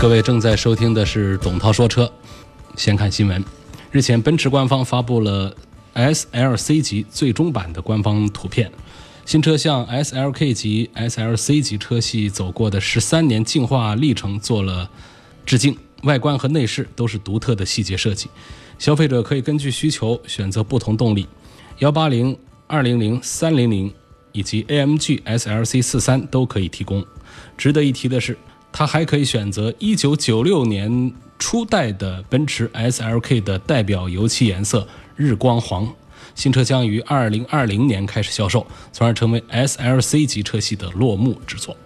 各位正在收听的是董涛说车。先看新闻，日前奔驰官方发布了 SLC 级最终版的官方图片。新车向 SLK 级、SLC 级车系走过的十三年进化历程做了致敬，外观和内饰都是独特的细节设计。消费者可以根据需求选择不同动力，幺八零、二零零、三零零以及 AMG SLC 四三都可以提供。值得一提的是。它还可以选择1996年初代的奔驰 SLK 的代表油漆颜色日光黄，新车将于2020年开始销售，从而成为 SLC 级车系的落幕之作。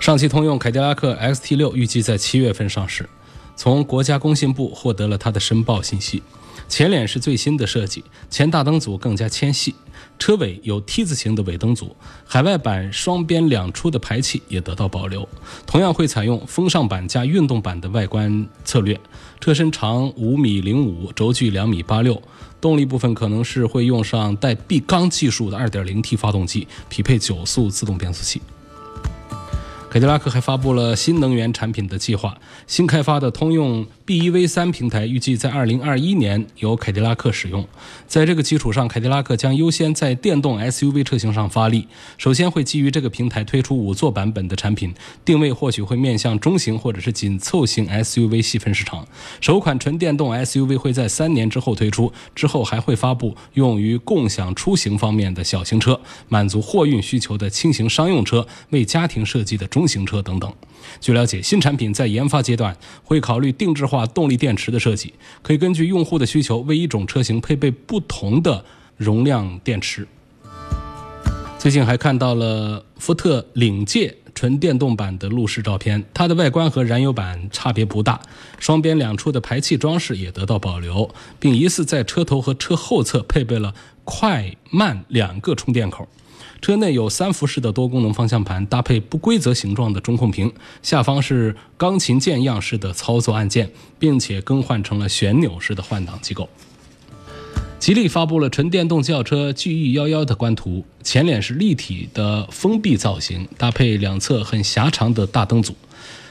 上汽通用凯迪拉克 XT6 预计在七月份上市，从国家工信部获得了它的申报信息。前脸是最新的设计，前大灯组更加纤细。车尾有 T 字形的尾灯组，海外版双边两出的排气也得到保留，同样会采用风尚版加运动版的外观策略。车身长五米零五，轴距两米八六，动力部分可能是会用上带闭缸技术的二点零 T 发动机，匹配九速自动变速器。凯迪拉克还发布了新能源产品的计划，新开发的通用 BEV 三平台预计在二零二一年由凯迪拉克使用。在这个基础上，凯迪拉克将优先在电动 SUV 车型上发力，首先会基于这个平台推出五座版本的产品，定位或许会面向中型或者是紧凑型 SUV 细分市场。首款纯电动 SUV 会在三年之后推出，之后还会发布用于共享出行方面的小型车，满足货运需求的轻型商用车，为家庭设计的中。型车等等。据了解，新产品在研发阶段会考虑定制化动力电池的设计，可以根据用户的需求为一种车型配备不同的容量电池。最近还看到了福特领界纯电动版的路试照片，它的外观和燃油版差别不大，双边两处的排气装饰也得到保留，并疑似在车头和车后侧配备了快慢两个充电口。车内有三辐式的多功能方向盘，搭配不规则形状的中控屏，下方是钢琴键样式的操作按键，并且更换成了旋钮式的换挡机构。吉利发布了纯电动轿车 GE11 的官图，前脸是立体的封闭造型，搭配两侧很狭长的大灯组，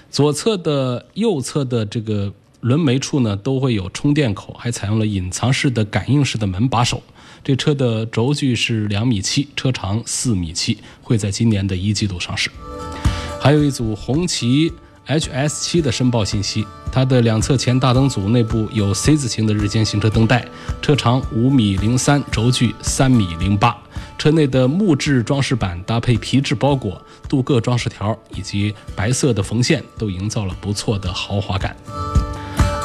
左侧的、右侧的这个轮眉处呢都会有充电口，还采用了隐藏式的感应式的门把手。这车的轴距是两米七，车长四米七，会在今年的一季度上市。还有一组红旗 HS 七的申报信息，它的两侧前大灯组内部有 C 字形的日间行车灯带，车长五米零三，轴距三米零八。车内的木质装饰板搭配皮质包裹、镀铬装饰条以及白色的缝线，都营造了不错的豪华感。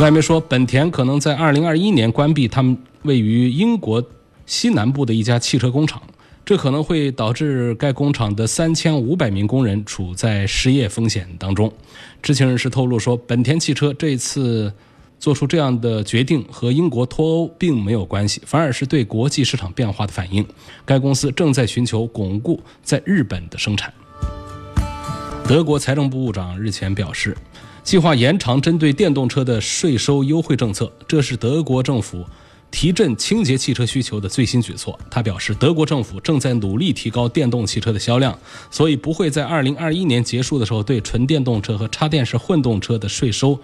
外媒说，本田可能在二零二一年关闭他们位于英国。西南部的一家汽车工厂，这可能会导致该工厂的三千五百名工人处在失业风险当中。知情人士透露说，本田汽车这次做出这样的决定和英国脱欧并没有关系，反而是对国际市场变化的反应。该公司正在寻求巩固在日本的生产。德国财政部部长日前表示，计划延长针对电动车的税收优惠政策，这是德国政府。提振清洁汽车需求的最新举措，他表示，德国政府正在努力提高电动汽车的销量，所以不会在二零二一年结束的时候对纯电动车和插电式混动车的税收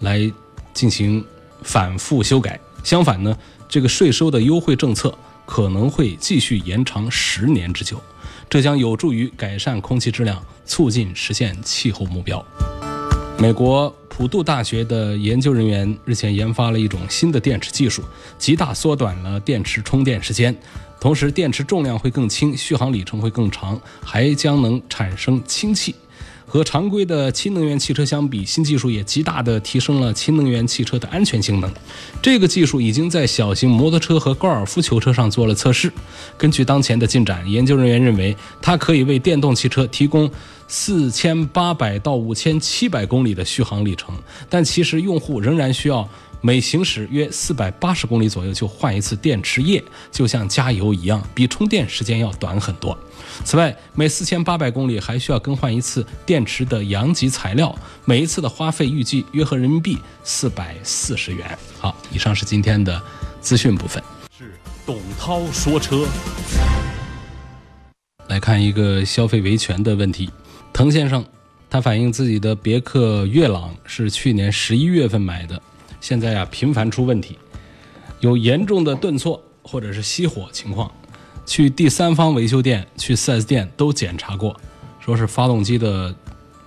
来进行反复修改。相反呢，这个税收的优惠政策可能会继续延长十年之久，这将有助于改善空气质量，促进实现气候目标。美国。普渡大学的研究人员日前研发了一种新的电池技术，极大缩短了电池充电时间，同时电池重量会更轻，续航里程会更长，还将能产生氢气。和常规的氢能源汽车相比，新技术也极大地提升了氢能源汽车的安全性能。这个技术已经在小型摩托车和高尔夫球车上做了测试。根据当前的进展，研究人员认为它可以为电动汽车提供四千八百到五千七百公里的续航里程，但其实用户仍然需要。每行驶约四百八十公里左右就换一次电池液，就像加油一样，比充电时间要短很多。此外，每四千八百公里还需要更换一次电池的阳极材料，每一次的花费预计约合人民币四百四十元。好，以上是今天的资讯部分。是董涛说车，来看一个消费维权的问题。滕先生，他反映自己的别克悦朗是去年十一月份买的。现在呀，频繁出问题，有严重的顿挫或者是熄火情况，去第三方维修店、去 4S 店都检查过，说是发动机的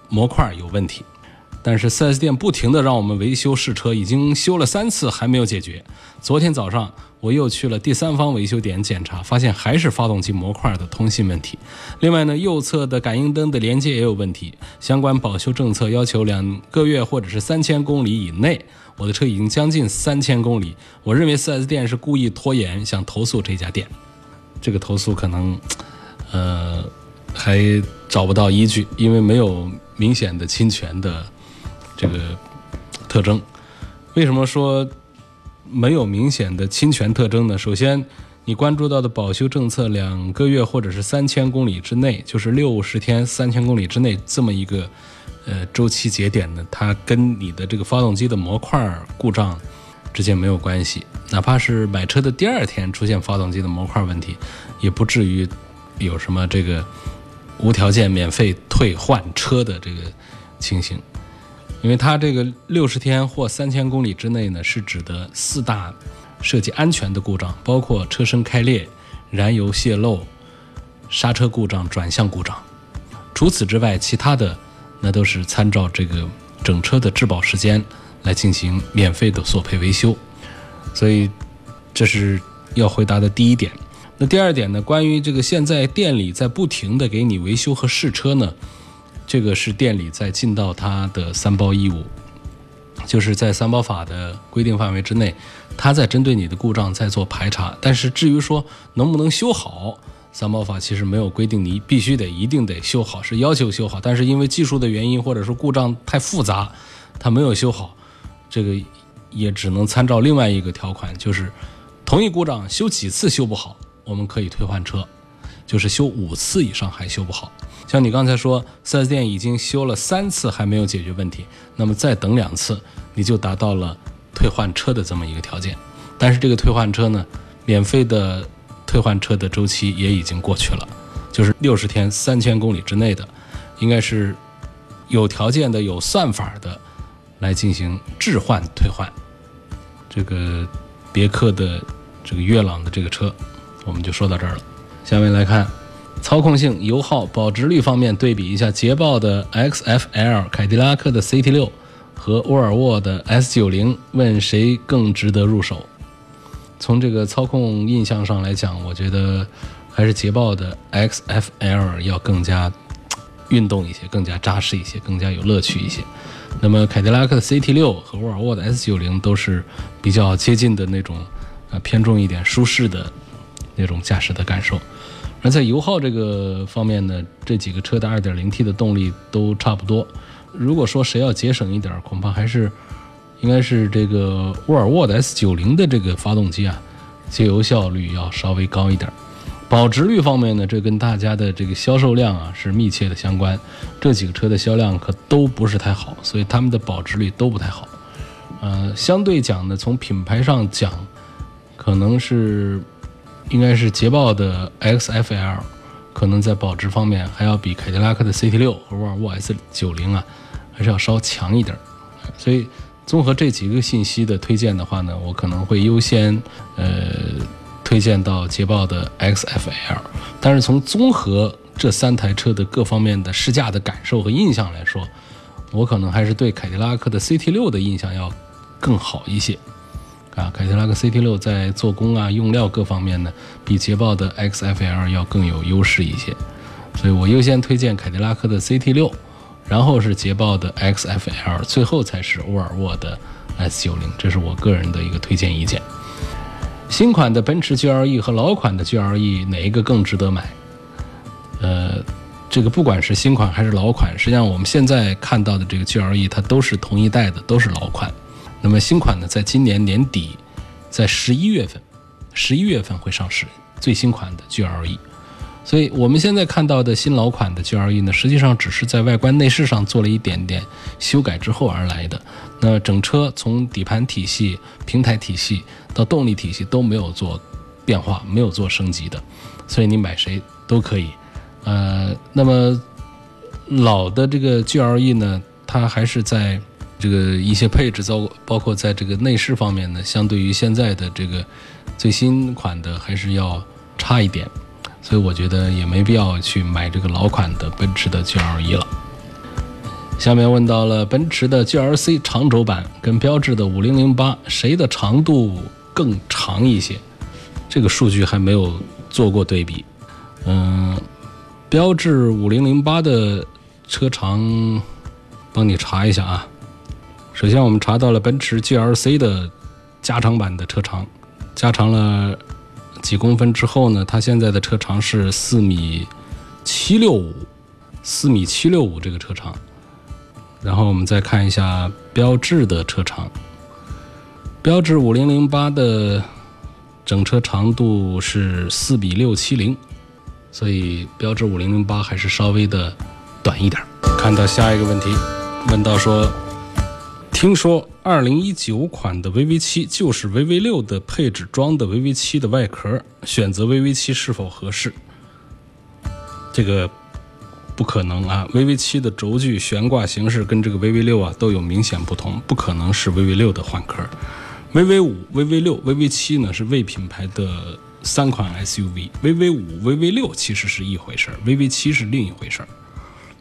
模块有问题。但是 4S 店不停的让我们维修试车，已经修了三次还没有解决。昨天早上我又去了第三方维修点检查，发现还是发动机模块的通信问题。另外呢，右侧的感应灯的连接也有问题。相关保修政策要求两个月或者是三千公里以内。我的车已经将近三千公里，我认为 4S 店是故意拖延，想投诉这家店。这个投诉可能，呃，还找不到依据，因为没有明显的侵权的。这个特征，为什么说没有明显的侵权特征呢？首先，你关注到的保修政策两个月或者是三千公里之内，就是六十天三千公里之内这么一个呃周期节点呢，它跟你的这个发动机的模块故障之间没有关系。哪怕是买车的第二天出现发动机的模块问题，也不至于有什么这个无条件免费退换车的这个情形。因为它这个六十天或三千公里之内呢，是指的四大设计安全的故障，包括车身开裂、燃油泄漏、刹车故障、转向故障。除此之外，其他的那都是参照这个整车的质保时间来进行免费的索赔维修。所以，这是要回答的第一点。那第二点呢？关于这个现在店里在不停的给你维修和试车呢？这个是店里在尽到他的三包义务，就是在三包法的规定范围之内，他在针对你的故障在做排查。但是至于说能不能修好，三包法其实没有规定你必须得一定得修好，是要求修好。但是因为技术的原因或者说故障太复杂，它没有修好，这个也只能参照另外一个条款，就是同一故障修几次修不好，我们可以退换车。就是修五次以上还修不好，像你刚才说，4S 店已经修了三次还没有解决问题，那么再等两次，你就达到了退换车的这么一个条件。但是这个退换车呢，免费的退换车的周期也已经过去了，就是六十天三千公里之内的，应该是有条件的、有算法的来进行置换退换。这个别克的这个悦朗的这个车，我们就说到这儿了。下面来看，操控性、油耗、保值率方面对比一下捷豹的 XFL、凯迪拉克的 CT6 和沃尔沃的 S90，问谁更值得入手？从这个操控印象上来讲，我觉得还是捷豹的 XFL 要更加运动一些，更加扎实一些，更加有乐趣一些。那么凯迪拉克的 CT6 和沃尔沃的 S90 都是比较接近的那种，呃，偏重一点舒适的那种驾驶的感受。而在油耗这个方面呢，这几个车的 2.0T 的动力都差不多。如果说谁要节省一点，恐怕还是应该是这个沃尔沃的 S90 的这个发动机啊，节油效率要稍微高一点。保值率方面呢，这跟大家的这个销售量啊是密切的相关。这几个车的销量可都不是太好，所以他们的保值率都不太好。呃，相对讲呢，从品牌上讲，可能是。应该是捷豹的 XFL，可能在保值方面还要比凯迪拉克的 CT6 和沃尔沃 S90 啊，还是要稍强一点。所以综合这几个信息的推荐的话呢，我可能会优先呃推荐到捷豹的 XFL。但是从综合这三台车的各方面的试驾的感受和印象来说，我可能还是对凯迪拉克的 CT6 的印象要更好一些。啊，凯迪拉克 CT6 在做工啊、用料各方面呢，比捷豹的 XFL 要更有优势一些，所以我优先推荐凯迪拉克的 CT6，然后是捷豹的 XFL，最后才是沃尔沃的 S90，这是我个人的一个推荐意见。新款的奔驰 GLE 和老款的 GLE 哪一个更值得买？呃，这个不管是新款还是老款，实际上我们现在看到的这个 GLE 它都是同一代的，都是老款。那么新款呢，在今年年底，在十一月份，十一月份会上市最新款的 GLE。所以我们现在看到的新老款的 GLE 呢，实际上只是在外观内饰上做了一点点修改之后而来的。那整车从底盘体系、平台体系到动力体系都没有做变化，没有做升级的，所以你买谁都可以。呃，那么老的这个 GLE 呢，它还是在这个一些配置，包包括在这个内饰方面呢，相对于现在的这个最新款的还是要差一点，所以我觉得也没必要去买这个老款的奔驰的 GLE 了。下面问到了奔驰的 GLC 长轴版跟标致的五零零八谁的长度更长一些？这个数据还没有做过对比。嗯，标致五零零八的车长，帮你查一下啊。首先我们查到了奔驰 GLC 的加长版的车长，加长了几公分之后呢，它现在的车长是四米七六五，四米七六五这个车长。然后我们再看一下标致的车长，标致五零零八的整车长度是四米六七零，所以标致五零零八还是稍微的短一点。看到下一个问题，问到说，听说二零一九款的 VV 七就是 VV 六的配置装的 VV 七的外壳，选择 VV 七是否合适？这个。不可能啊！VV 七的轴距悬挂形式跟这个 VV 六啊都有明显不同，不可能是 VV 六的换壳。VV 五、VV 六、VV 七呢是魏品牌的三款 SUV，VV 五、VV 六其实是一回事儿，VV 七是另一回事儿。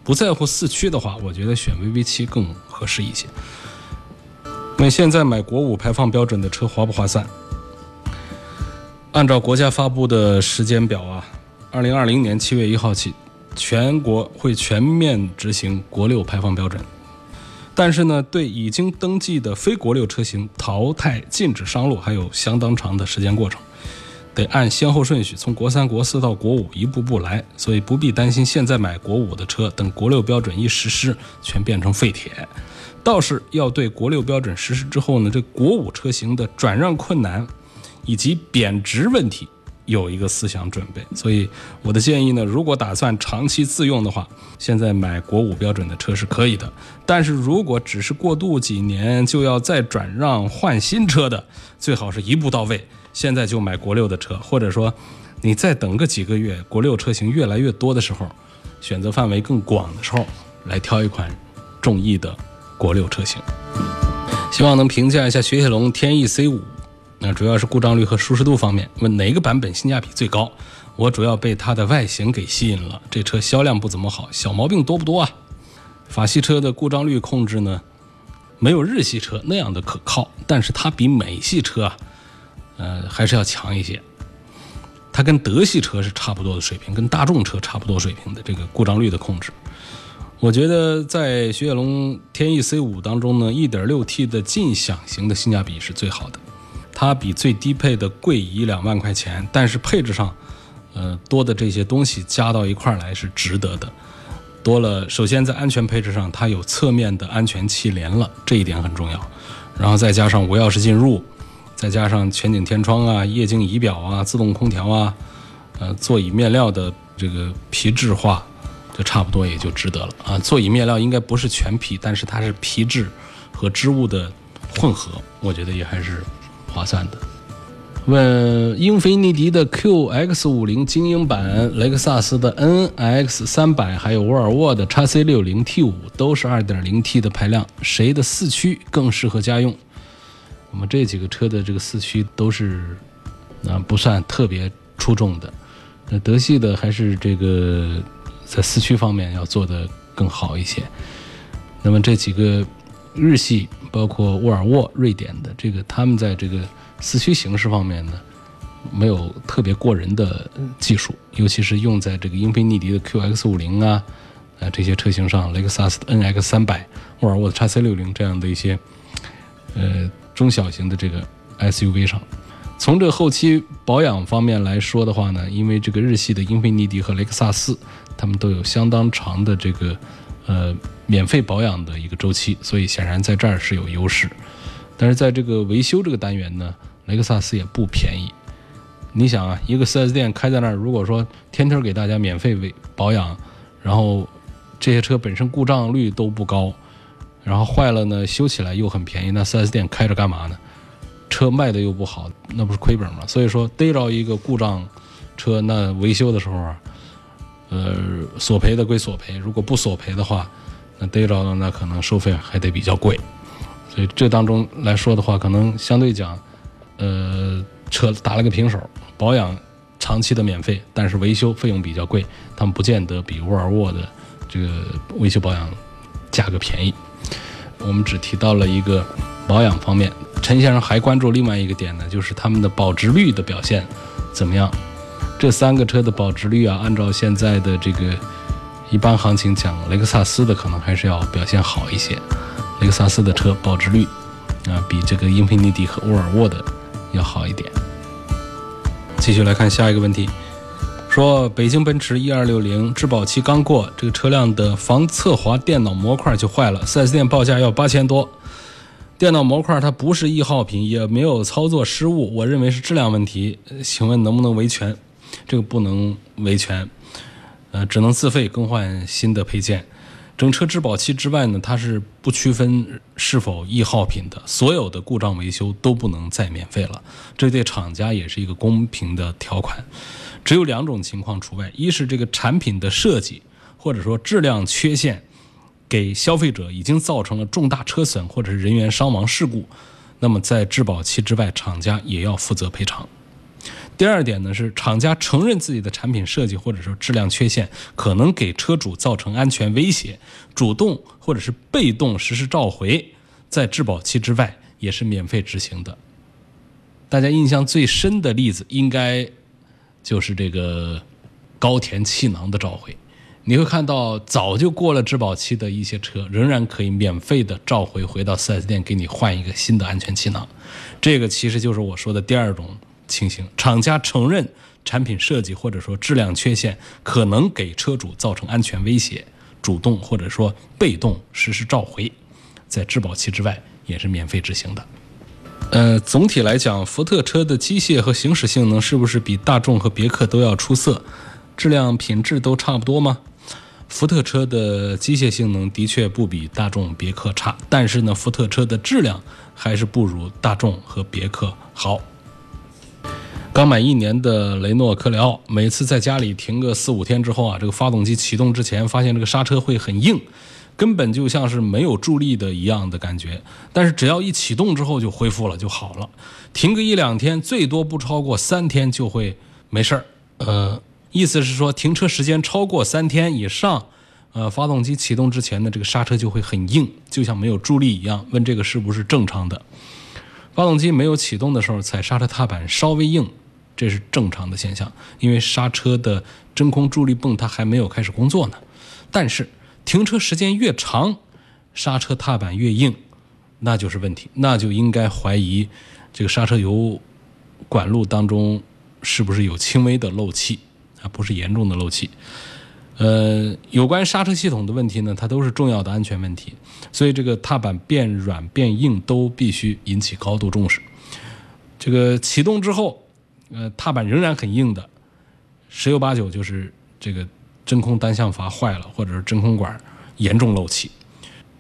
不在乎四驱的话，我觉得选 VV 七更合适一些。那现在买国五排放标准的车划不划算？按照国家发布的时间表啊，二零二零年七月一号起。全国会全面执行国六排放标准，但是呢，对已经登记的非国六车型淘汰禁止上路还有相当长的时间过程，得按先后顺序从国三、国四到国五一步步来，所以不必担心现在买国五的车，等国六标准一实施，全变成废铁。倒是要对国六标准实施之后呢，这国五车型的转让困难以及贬值问题。有一个思想准备，所以我的建议呢，如果打算长期自用的话，现在买国五标准的车是可以的。但是如果只是过渡几年就要再转让换新车的，最好是一步到位，现在就买国六的车，或者说你再等个几个月，国六车型越来越多的时候，选择范围更广的时候，来挑一款中意的国六车型。希望能评价一下雪铁龙天翼 C 五。那主要是故障率和舒适度方面，问哪个版本性价比最高？我主要被它的外形给吸引了。这车销量不怎么好，小毛病多不多啊？法系车的故障率控制呢，没有日系车那样的可靠，但是它比美系车啊，呃，还是要强一些。它跟德系车是差不多的水平，跟大众车差不多水平的这个故障率的控制。我觉得在雪铁龙天翼 C5 当中呢，1.6T 的劲享型的性价比是最好的。它比最低配的贵一两万块钱，但是配置上，呃，多的这些东西加到一块来是值得的。多了，首先在安全配置上，它有侧面的安全气帘了，这一点很重要。然后再加上无钥匙进入，再加上全景天窗啊、液晶仪表啊、自动空调啊，呃，座椅面料的这个皮质化，就差不多也就值得了啊。座椅面料应该不是全皮，但是它是皮质和织物的混合，我觉得也还是。划算的。问英菲尼迪的 QX 五零精英版、雷克萨斯的 NX 三百，还有沃尔沃的 x C 六零 T 五，都是二点零 T 的排量，谁的四驱更适合家用？我们这几个车的这个四驱都是啊不算特别出众的。那德系的还是这个在四驱方面要做得更好一些。那么这几个日系。包括沃尔沃、瑞典的这个，他们在这个四驱形式方面呢，没有特别过人的技术，尤其是用在这个英菲尼迪的 QX 五零啊，呃这些车型上，雷克萨斯的 NX 三百、沃尔沃的 x C 六零这样的一些呃中小型的这个 SUV 上。从这后期保养方面来说的话呢，因为这个日系的英菲尼迪和雷克萨斯，他们都有相当长的这个呃免费保养的一个周期，所以显然在这儿是有优势。但是在这个维修这个单元呢，雷克萨斯也不便宜。你想啊，一个 4S 店开在那儿，如果说天天给大家免费维保养，然后这些车本身故障率都不高，然后坏了呢修起来又很便宜，那 4S 店开着干嘛呢？车卖的又不好，那不是亏本吗？所以说逮着一个故障车，那维修的时候啊，呃，索赔的归索赔，如果不索赔的话，那逮着了那可能收费还得比较贵。所以这当中来说的话，可能相对讲，呃，车打了个平手，保养长期的免费，但是维修费用比较贵，他们不见得比沃尔沃的这个维修保养价格便宜。我们只提到了一个保养方面，陈先生还关注另外一个点呢，就是他们的保值率的表现怎么样？这三个车的保值率啊，按照现在的这个一般行情讲，雷克萨斯的可能还是要表现好一些。雷克萨斯的车保值率啊，比这个英菲尼迪和沃尔沃的要好一点。继续来看下一个问题，说北京奔驰 E260 质保期刚过，这个车辆的防侧滑电脑模块就坏了，4S 店报价要八千多。电脑模块它不是易耗品，也没有操作失误，我认为是质量问题。请问能不能维权？这个不能维权，呃，只能自费更换新的配件。整车质保期之外呢，它是不区分是否易耗品的，所有的故障维修都不能再免费了。这对厂家也是一个公平的条款。只有两种情况除外：一是这个产品的设计或者说质量缺陷给消费者已经造成了重大车损或者是人员伤亡事故，那么在质保期之外，厂家也要负责赔偿。第二点呢，是厂家承认自己的产品设计或者说质量缺陷可能给车主造成安全威胁，主动或者是被动实施召回，在质保期之外也是免费执行的。大家印象最深的例子应该就是这个高田气囊的召回。你会看到早就过了质保期的一些车，仍然可以免费的召回回到 4S 店给你换一个新的安全气囊。这个其实就是我说的第二种。情形，厂家承认产品设计或者说质量缺陷可能给车主造成安全威胁，主动或者说被动实施召回，在质保期之外也是免费执行的。呃，总体来讲，福特车的机械和行驶性能是不是比大众和别克都要出色？质量品质都差不多吗？福特车的机械性能的确不比大众、别克差，但是呢，福特车的质量还是不如大众和别克好。刚满一年的雷诺科雷傲，每次在家里停个四五天之后啊，这个发动机启动之前，发现这个刹车会很硬，根本就像是没有助力的一样的感觉。但是只要一启动之后就恢复了，就好了。停个一两天，最多不超过三天就会没事儿。呃，意思是说停车时间超过三天以上，呃，发动机启动之前的这个刹车就会很硬，就像没有助力一样。问这个是不是正常的？发动机没有启动的时候，踩刹车踏板稍微硬。这是正常的现象，因为刹车的真空助力泵它还没有开始工作呢。但是停车时间越长，刹车踏板越硬，那就是问题，那就应该怀疑这个刹车油管路当中是不是有轻微的漏气啊，不是严重的漏气。呃，有关刹车系统的问题呢，它都是重要的安全问题，所以这个踏板变软变硬都必须引起高度重视。这个启动之后。呃，踏板仍然很硬的，十有八九就是这个真空单向阀坏了，或者是真空管严重漏气。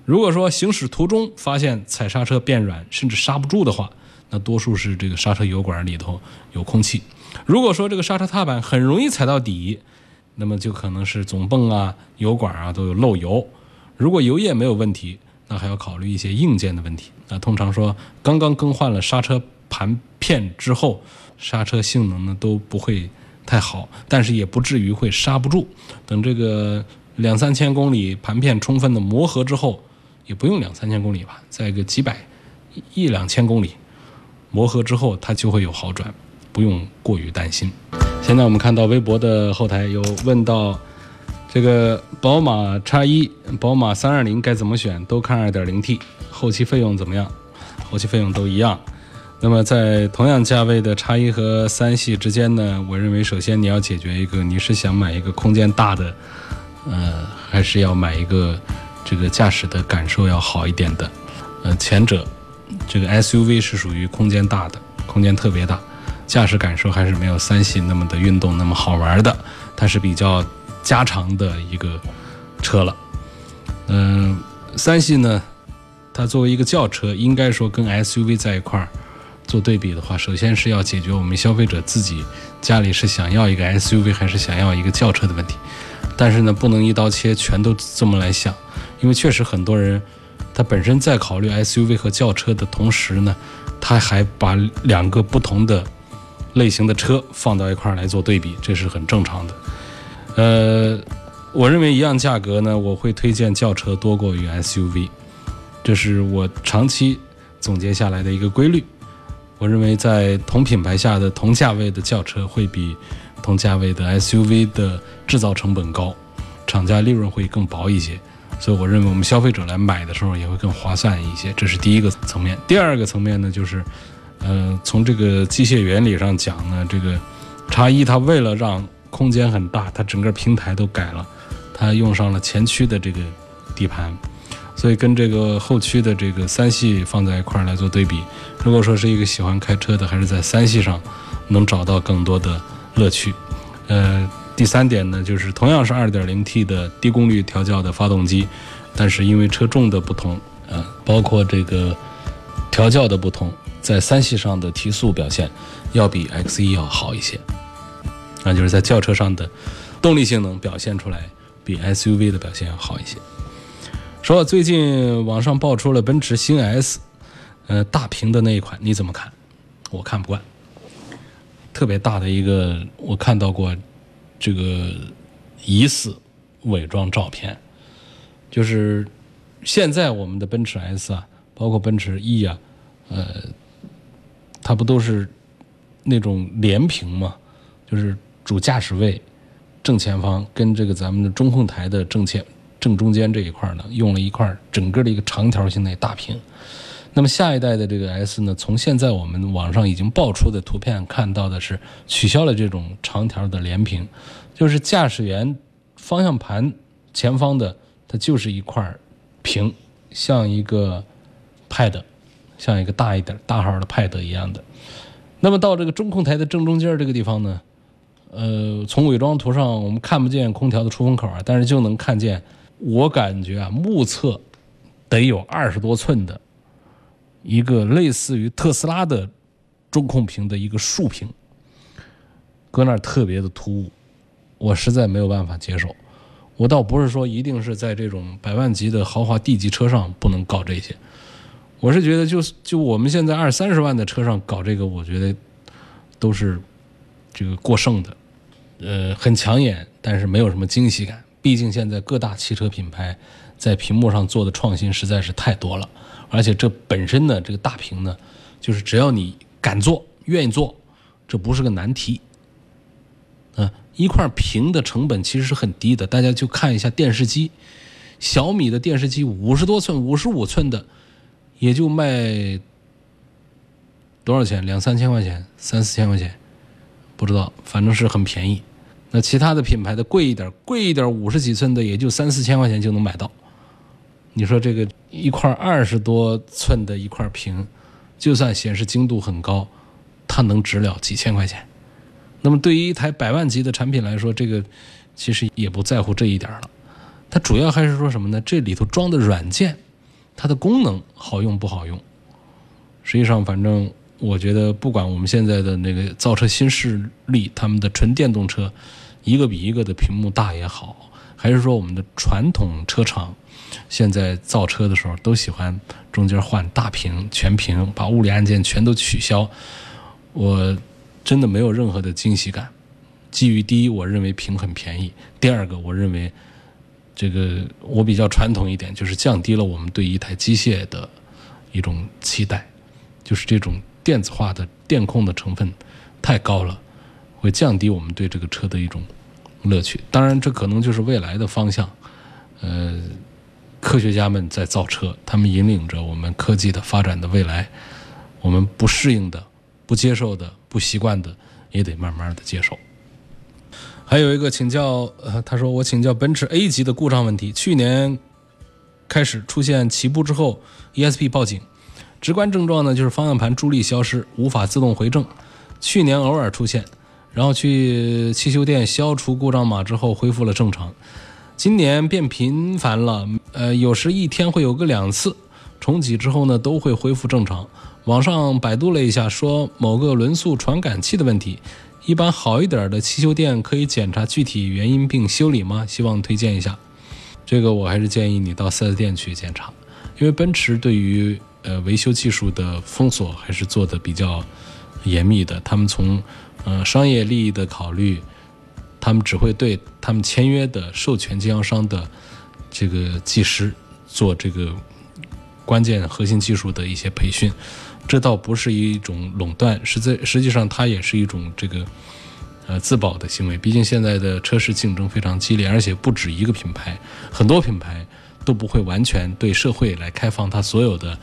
如果说行驶途中发现踩刹车变软，甚至刹不住的话，那多数是这个刹车油管里头有空气。如果说这个刹车踏板很容易踩到底，那么就可能是总泵啊、油管啊都有漏油。如果油液没有问题，那还要考虑一些硬件的问题。那通常说，刚刚更换了刹车盘片之后。刹车性能呢都不会太好，但是也不至于会刹不住。等这个两三千公里盘片充分的磨合之后，也不用两三千公里吧，在个几百一两千公里磨合之后，它就会有好转，不用过于担心。现在我们看到微博的后台有问到这个宝马叉一、宝马三二零该怎么选？都看二点零 T，后期费用怎么样？后期费用都一样。那么在同样价位的叉一和三系之间呢，我认为首先你要解决一个，你是想买一个空间大的，呃，还是要买一个这个驾驶的感受要好一点的？呃，前者这个 SUV 是属于空间大的，空间特别大，驾驶感受还是没有三系那么的运动那么好玩的，它是比较加长的一个车了。嗯、三系呢，它作为一个轿车，应该说跟 SUV 在一块儿做对比的话，首先是要解决我们消费者自己家里是想要一个 SUV 还是想要一个轿车的问题。但是呢，不能一刀切，全都这么来想，因为确实很多人他本身在考虑 SUV 和轿车的同时呢，他还把两个不同的类型的车放到一块儿来做对比，这是很正常的。呃，我认为一样价格呢，我会推荐轿车多过于 SUV，这是我长期总结下来的一个规律。我认为在同品牌下的同价位的轿车会比同价位的 SUV 的制造成本高，厂家利润会更薄一些。所以我认为我们消费者来买的时候也会更划算一些，这是第一个层面。第二个层面呢，就是，呃，从这个机械原理上讲呢，这个叉一它为了让空间很大，它整个平台都改了，它用上了前驱的这个底盘，所以跟这个后驱的这个三系放在一块儿来做对比，如果说是一个喜欢开车的，还是在三系上能找到更多的乐趣。呃，第三点呢，就是同样是 2.0T 的低功率调教的发动机，但是因为车重的不同，呃，包括这个调教的不同，在三系上的提速表现要比 X1 要好一些，那就是在轿车上的动力性能表现出来比 SUV 的表现要好一些。说最近网上爆出了奔驰新 S，呃，大屏的那一款，你怎么看？我看不惯，特别大的一个，我看到过这个疑似伪装照片，就是现在我们的奔驰 S 啊，包括奔驰 E 啊，呃，它不都是那种连屏吗？就是主驾驶位正前方跟这个咱们的中控台的正前正中间这一块呢，用了一块整个的一个长条形的大屏。那么下一代的这个 S 呢，从现在我们网上已经爆出的图片看到的是取消了这种长条的连屏，就是驾驶员方向盘前方的它就是一块屏，像一个 Pad，像一个大一点大号的 Pad 一样的。那么到这个中控台的正中间这个地方呢，呃，从伪装图上我们看不见空调的出风口啊，但是就能看见，我感觉啊，目测得有二十多寸的。一个类似于特斯拉的中控屏的一个竖屏，搁那儿特别的突兀，我实在没有办法接受。我倒不是说一定是在这种百万级的豪华 D 级车上不能搞这些，我是觉得就就我们现在二三十万的车上搞这个，我觉得都是这个过剩的，呃，很抢眼，但是没有什么惊喜感。毕竟现在各大汽车品牌在屏幕上做的创新实在是太多了。而且这本身呢，这个大屏呢，就是只要你敢做、愿意做，这不是个难题。啊，一块屏的成本其实是很低的，大家就看一下电视机，小米的电视机五十多寸、五十五寸的，也就卖多少钱？两三千块钱、三四千块钱，不知道，反正是很便宜。那其他的品牌的贵一点，贵一点五十几寸的也就三四千块钱就能买到。你说这个一块二十多寸的一块屏，就算显示精度很高，它能值了几千块钱？那么对于一台百万级的产品来说，这个其实也不在乎这一点了。它主要还是说什么呢？这里头装的软件，它的功能好用不好用？实际上，反正我觉得，不管我们现在的那个造车新势力，他们的纯电动车，一个比一个的屏幕大也好，还是说我们的传统车厂。现在造车的时候都喜欢中间换大屏、全屏，把物理按键全都取消。我真的没有任何的惊喜感。基于第一，我认为屏很便宜；第二个，我认为这个我比较传统一点，就是降低了我们对一台机械的一种期待，就是这种电子化的电控的成分太高了，会降低我们对这个车的一种乐趣。当然，这可能就是未来的方向。呃，科学家们在造车，他们引领着我们科技的发展的未来。我们不适应的、不接受的、不习惯的，也得慢慢的接受。还有一个请教，呃，他说我请教奔驰 A 级的故障问题。去年开始出现起步之后 ESP 报警，直观症状呢就是方向盘助力消失，无法自动回正。去年偶尔出现，然后去汽修店消除故障码之后恢复了正常。今年变频繁了，呃，有时一天会有个两次，重启之后呢都会恢复正常。网上百度了一下，说某个轮速传感器的问题。一般好一点的汽修店可以检查具体原因并修理吗？希望推荐一下。这个我还是建议你到 4S 店去检查，因为奔驰对于呃维修技术的封锁还是做的比较严密的。他们从呃商业利益的考虑，他们只会对他们签约的授权经销商的这个技师做这个关键核心技术的一些培训。这倒不是一种垄断，实在实际上它也是一种这个呃自保的行为。毕竟现在的车市竞争非常激烈，而且不止一个品牌，很多品牌都不会完全对社会来开放它所有的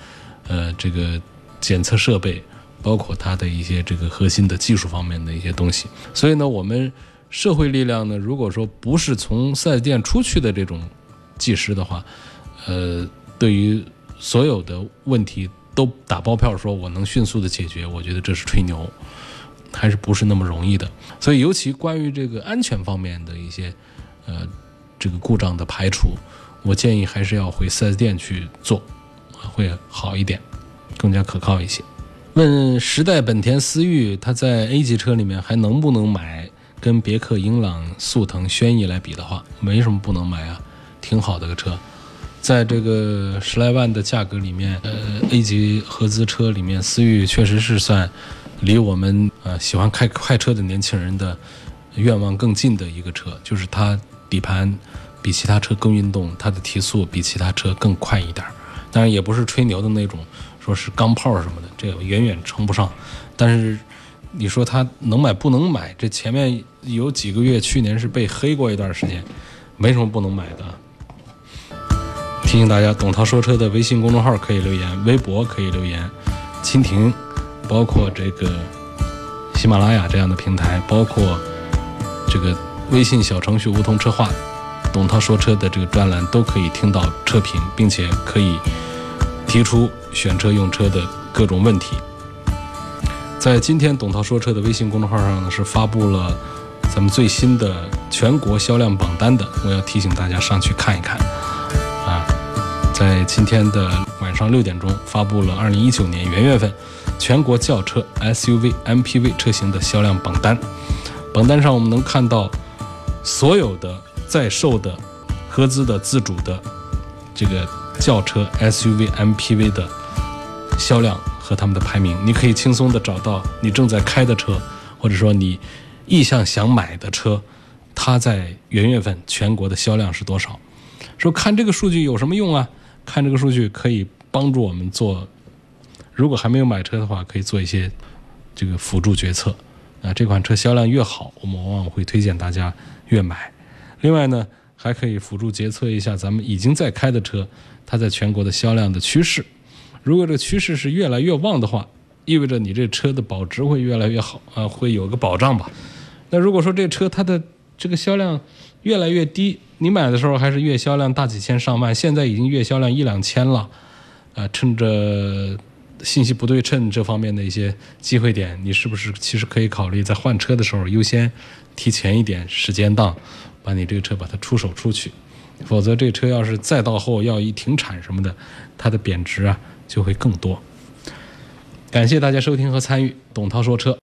呃这个检测设备，包括它的一些这个核心的技术方面的一些东西。所以呢，我们社会力量呢，如果说不是从四 S 店出去的这种技师的话，呃，对于所有的问题。都打包票说我能迅速的解决，我觉得这是吹牛，还是不是那么容易的。所以，尤其关于这个安全方面的一些，呃，这个故障的排除，我建议还是要回 4S 店去做，会好一点，更加可靠一些。问时代本田思域，它在 A 级车里面还能不能买？跟别克英朗、速腾、轩逸来比的话，没什么不能买啊，挺好的个车。在这个十来万的价格里面，呃，A 级合资车里面，思域确实是算离我们呃喜欢开快车的年轻人的愿望更近的一个车。就是它底盘比其他车更运动，它的提速比其他车更快一点。当然也不是吹牛的那种，说是钢炮什么的，这个远远称不上。但是你说它能买不能买？这前面有几个月，去年是被黑过一段时间，没什么不能买的。提醒大家，董涛说车的微信公众号可以留言，微博可以留言，蜻蜓，包括这个喜马拉雅这样的平台，包括这个微信小程序梧桐车话，董涛说车的这个专栏都可以听到车评，并且可以提出选车用车的各种问题。在今天董涛说车的微信公众号上呢，是发布了咱们最新的全国销量榜单的，我要提醒大家上去看一看啊。在今天的晚上六点钟，发布了二零一九年元月份全国轿车 SUV、MPV 车型的销量榜单。榜单上我们能看到所有的在售的合资的自主的这个轿车 SUV、MPV 的销量和他们的排名。你可以轻松的找到你正在开的车，或者说你意向想买的车，它在元月份全国的销量是多少？说看这个数据有什么用啊？看这个数据可以帮助我们做，如果还没有买车的话，可以做一些这个辅助决策。啊，这款车销量越好，我们往往会推荐大家越买。另外呢，还可以辅助决策一下咱们已经在开的车，它在全国的销量的趋势。如果这个趋势是越来越旺的话，意味着你这车的保值会越来越好啊，会有个保障吧。那如果说这车它的这个销量越来越低，你买的时候还是月销量大几千上万，现在已经月销量一两千了，啊，趁着信息不对称这方面的一些机会点，你是不是其实可以考虑在换车的时候优先提前一点时间档，把你这个车把它出手出去，否则这车要是再到后要一停产什么的，它的贬值啊就会更多。感谢大家收听和参与，董涛说车。